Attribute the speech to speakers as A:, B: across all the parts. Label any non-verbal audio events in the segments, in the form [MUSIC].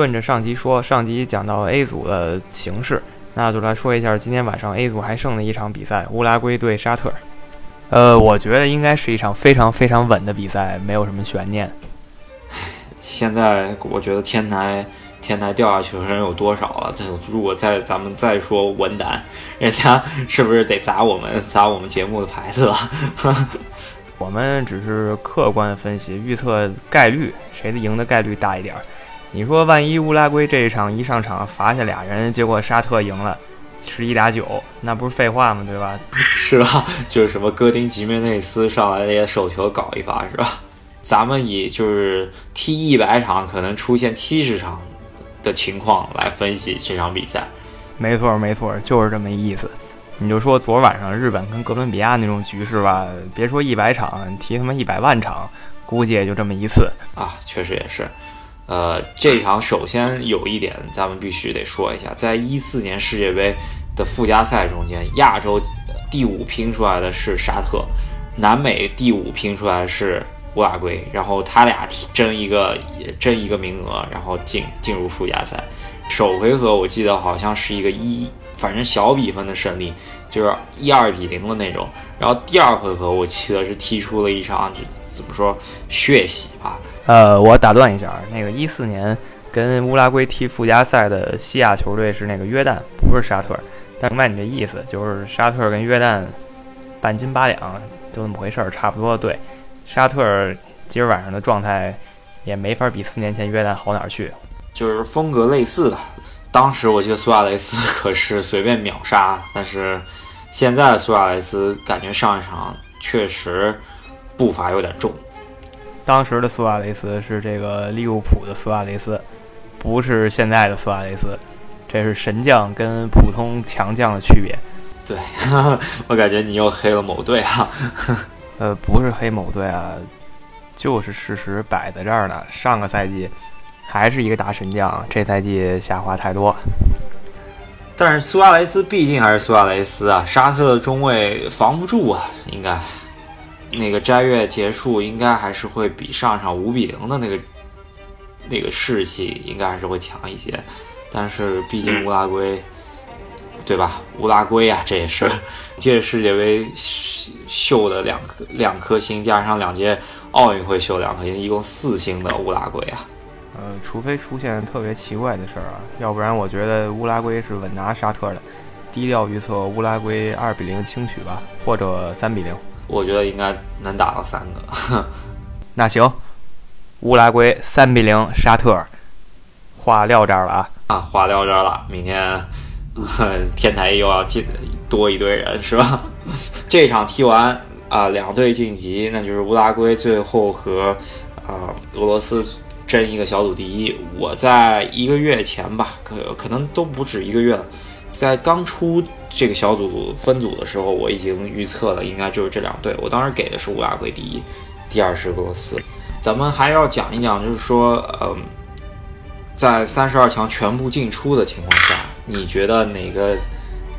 A: 顺着上集说，上集讲到 A 组的形势，那就来说一下今天晚上 A 组还剩的一场比赛，乌拉圭对沙特。呃，我觉得应该是一场非常非常稳的比赛，没有什么悬念。
B: 现在我觉得天台天台掉下去的人有多少啊？这如果再咱们再说文胆，人家是不是得砸我们砸我们节目的牌子了？[LAUGHS]
A: 我们只是客观分析预测概率，谁的赢的概率大一点儿？你说万一乌拉圭这一场一上场罚下俩人，结果沙特赢了，十一打九，那不是废话吗？对吧？[LAUGHS]
B: 是吧？就是什么戈丁吉梅内斯上来那些手球搞一发，是吧？咱们以就是踢一百场可能出现七十场的情况来分析这场比赛。
A: 没错，没错，就是这么意思。你就说昨晚上日本跟哥伦比亚那种局势吧，别说一百场，踢他妈一百万场，估计也就这么一次
B: 啊。确实也是。呃，这场首先有一点咱们必须得说一下，在一四年世界杯的附加赛中间，亚洲第五拼出来的是沙特，南美第五拼出来是。乌拉圭，然后他俩争一个争一个名额，然后进进入附加赛。首回合我记得好像是一个一，反正小比分的胜利，就是一二比零的那种。然后第二回合我记得是踢出了一场，怎么说血洗吧？
A: 呃，我打断一下，那个一四年跟乌拉圭踢附加赛的西亚球队是那个约旦，不是沙特。但明白你这意思，就是沙特跟约旦半斤八两，就那么回事儿，差不多对。沙特今儿晚上的状态也没法比四年前约旦好哪儿去，
B: 就是风格类似的。当时我记得苏亚雷斯 [LAUGHS] 可是随便秒杀，但是现在苏亚雷斯感觉上一场确实步伐有点重。
A: 当时的苏亚雷斯是这个利物浦的苏亚雷斯，不是现在的苏亚雷斯，这是神将跟普通强将的区别。
B: 对 [LAUGHS] 我感觉你又黑了某队啊。[LAUGHS]
A: 呃，不是黑某队啊，就是事实摆在这儿呢。上个赛季还是一个大神将，这赛季下滑太多。
B: 但是苏亚雷斯毕竟还是苏亚雷斯啊，沙特的中卫防不住啊，应该那个斋月结束应该还是会比上场五比零的那个那个士气应该还是会强一些。但是毕竟乌拉圭。对吧？乌拉圭啊，这也是 [LAUGHS] 届世界杯秀的两颗两颗星，加上两届奥运会秀两颗星，一共四星的乌拉圭啊。
A: 呃，除非出现特别奇怪的事儿啊，要不然我觉得乌拉圭是稳拿沙特的。低调预测乌拉圭二比零轻取吧，或者三比零。
B: 我觉得应该能打到三个。[LAUGHS]
A: 那行，乌拉圭三比零沙特。话撂这儿了啊
B: 啊，话撂这儿了，明天。天台又要进多一堆人是吧？[LAUGHS] 这场踢完啊，两队晋级，那就是乌拉圭最后和啊俄罗斯争一个小组第一。我在一个月前吧，可可能都不止一个月了，在刚出这个小组分组的时候，我已经预测了，应该就是这两队。我当时给的是乌拉圭第一，第二是俄罗斯。咱们还要讲一讲，就是说，嗯。在三十二强全部进出的情况下，你觉得哪个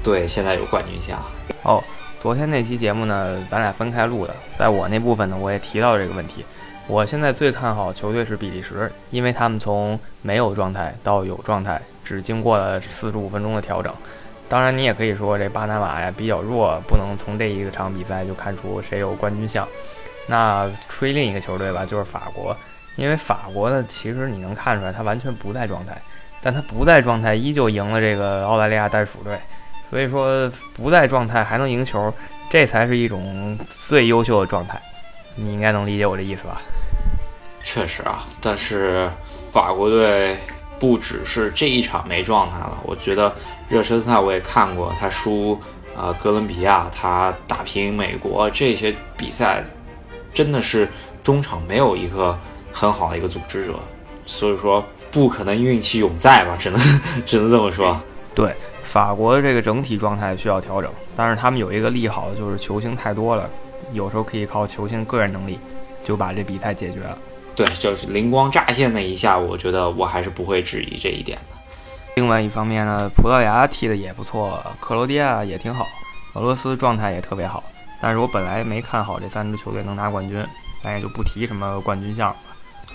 B: 队现在有冠军相？
A: 哦，昨天那期节目呢，咱俩分开录的，在我那部分呢，我也提到这个问题。我现在最看好球队是比利时，因为他们从没有状态到有状态，只经过了四十五分钟的调整。当然，你也可以说这巴拿马呀比较弱，不能从这一个场比赛就看出谁有冠军相。那吹另一个球队吧，就是法国。因为法国呢，其实你能看出来，他完全不在状态，但他不在状态，依旧赢了这个澳大利亚袋鼠队。所以说，不在状态还能赢球，这才是一种最优秀的状态。你应该能理解我这意思吧？
B: 确实啊，但是法国队不只是这一场没状态了。我觉得热身赛我也看过，他输啊哥伦比亚，他打平美国这些比赛，真的是中场没有一个。很好的一个组织者，所以说不可能运气永在吧，只能 [LAUGHS] 只能这么说。
A: 对，法国的这个整体状态需要调整，但是他们有一个利好就是球星太多了，有时候可以靠球星个人能力就把这比赛解决了。
B: 对，就是灵光乍现那一下，我觉得我还是不会质疑这一点的。
A: 另外一方面呢，葡萄牙踢的也不错，克罗地亚也挺好，俄罗斯状态也特别好，但是我本来没看好这三支球队能拿冠军，咱也就不提什么冠军相了。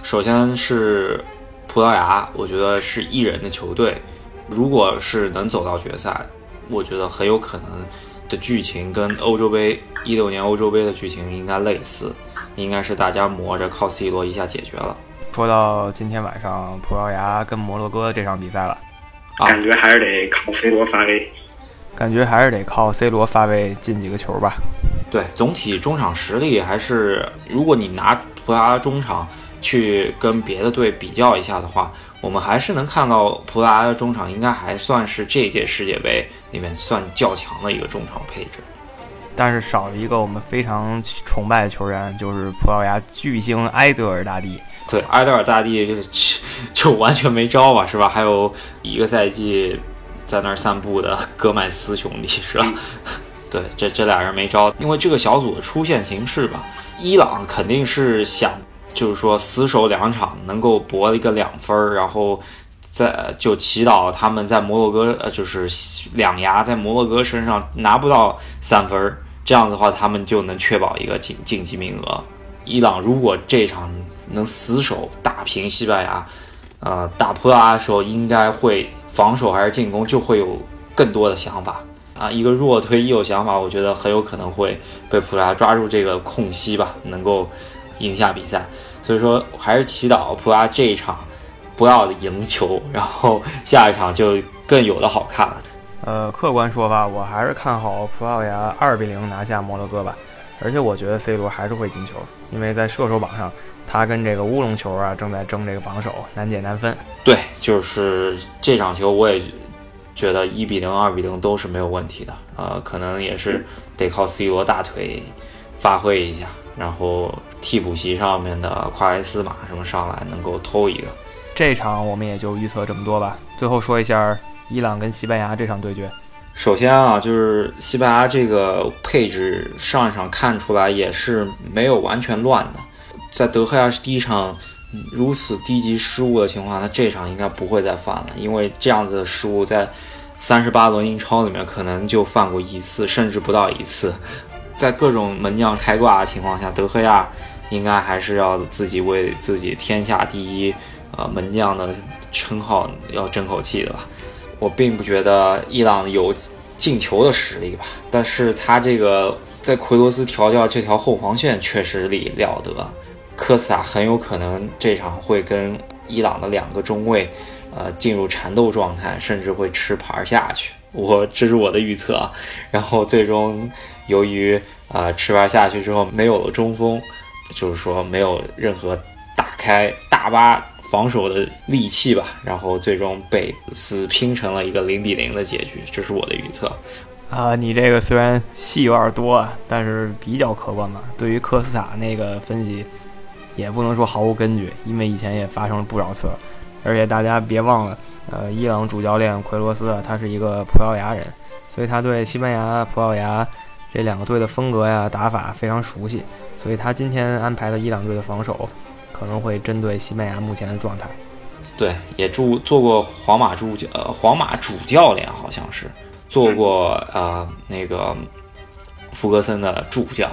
B: 首先是葡萄牙，我觉得是一人的球队，如果是能走到决赛，我觉得很有可能的剧情跟欧洲杯一六年欧洲杯的剧情应该类似，应该是大家磨着靠 C 罗一下解决了。
A: 说到今天晚上葡萄牙跟摩洛哥这场比赛了，
C: 感觉还是得靠 C 罗发威，
A: 感觉还是得靠 C 罗发威进几个球吧。
B: 对，总体中场实力还是，如果你拿葡萄牙中场去跟别的队比较一下的话，我们还是能看到葡萄牙的中场应该还算是这届世界杯里面算较强的一个中场配置。
A: 但是少了一个我们非常崇拜的球员，就是葡萄牙巨星埃德尔大帝。
B: 对，埃德尔大帝就是就完全没招吧，是吧？还有一个赛季在那儿散步的戈麦斯兄弟，是吧？[LAUGHS] 对，这这俩人没招，因为这个小组的出现形式吧，伊朗肯定是想就是说死守两场，能够博一个两分儿，然后在就祈祷他们在摩洛哥呃就是两牙在摩洛哥身上拿不到三分儿，这样子的话他们就能确保一个晋晋级名额。伊朗如果这场能死守打平西班牙，呃，打葡萄牙的时候应该会防守还是进攻就会有更多的想法啊。一个弱推一有想法，我觉得很有可能会被葡萄牙抓住这个空隙吧，能够赢下比赛。所以说，还是祈祷葡萄牙这一场不要赢球，然后下一场就更有的好看了。
A: 呃，客观说吧，我还是看好葡萄牙二比零拿下摩洛哥吧。而且我觉得 C 罗还是会进球，因为在射手榜上，他跟这个乌龙球啊正在争这个榜首，难解难分。
B: 对，就是这场球，我也觉得一比零、二比零都是没有问题的。呃，可能也是得靠 C 罗大腿发挥一下，然后替补席上面的夸莱斯马什么上来能够偷一个。
A: 这场我们也就预测这么多吧。最后说一下伊朗跟西班牙这场对决。
B: 首先啊，就是西班牙这个配置，上一场看出来也是没有完全乱的。在德赫亚第一场如此低级失误的情况下，他这场应该不会再犯了，因为这样子的失误在三十八轮英超里面可能就犯过一次，甚至不到一次。在各种门将开挂的情况下，德赫亚应该还是要自己为自己天下第一呃门将的称号要争口气的吧。我并不觉得伊朗有进球的实力吧，但是他这个在奎罗斯调教这条后防线确实力了得，科斯塔很有可能这场会跟伊朗的两个中卫，呃，进入缠斗状态，甚至会吃牌下去。我这是我的预测啊。然后最终由于啊吃牌下去之后没有了中锋，就是说没有任何打开大巴。防守的利器吧，然后最终被死拼成了一个零比零的结局，这是我的预测。
A: 啊，你这个虽然戏有点多，但是比较客观嘛。对于科斯塔那个分析，也不能说毫无根据，因为以前也发生了不少次。而且大家别忘了，呃，伊朗主教练奎罗斯他是一个葡萄牙人，所以他对西班牙、葡萄牙这两个队的风格呀、打法非常熟悉，所以他今天安排的伊朗队的防守。可能会针对西班牙目前的状态，
B: 对，也助做过皇马助教，呃，皇马主教练好像是做过呃那个福格森的助教，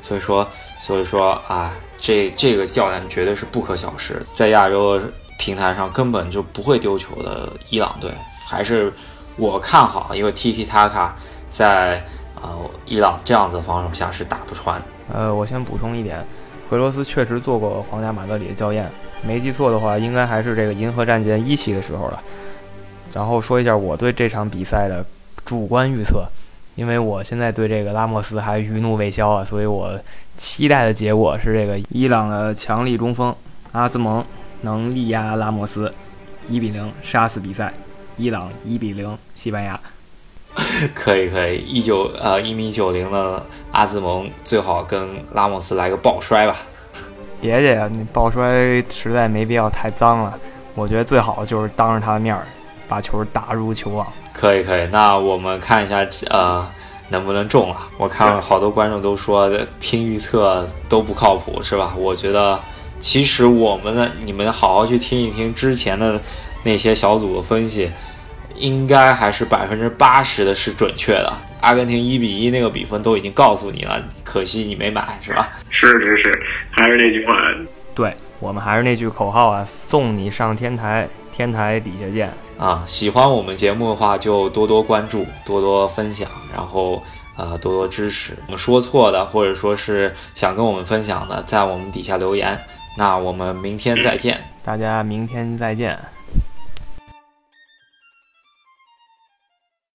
B: 所以说，所以说啊，这这个教练绝对是不可小视，在亚洲平台上根本就不会丢球的伊朗队，还是我看好，因为 Tiki Taka 在呃伊朗这样子防守下是打不穿。
A: 呃，我先补充一点。奎罗斯确实做过皇家马德里的教练，没记错的话，应该还是这个银河战舰一期的时候了。然后说一下我对这场比赛的主观预测，因为我现在对这个拉莫斯还余怒未消啊，所以我期待的结果是这个伊朗的强力中锋阿兹蒙能力压拉莫斯，一比零杀死比赛，伊朗一比零西班牙。[LAUGHS]
B: 可以可以，一九呃一米九零的阿兹蒙最好跟拉莫斯来个抱摔吧。
A: 别介呀，你抱摔实在没必要太脏了。我觉得最好就是当着他的面儿把球打入球网。
B: 可以可以，那我们看一下呃能不能中啊？我看好多观众都说听预测都不靠谱，是吧？我觉得其实我们的你们好好去听一听之前的那些小组的分析。应该还是百分之八十的是准确的。阿根廷一比一那个比分都已经告诉你了，可惜你没买，是吧？
C: 是是是，还是那句话，
A: 对，我们还是那句口号啊，送你上天台，天台底下见
B: 啊！喜欢我们节目的话，就多多关注，多多分享，然后呃多多支持。我们说错的，或者说是想跟我们分享的，在我们底下留言。那我们明天再见，
A: 大家明天再见。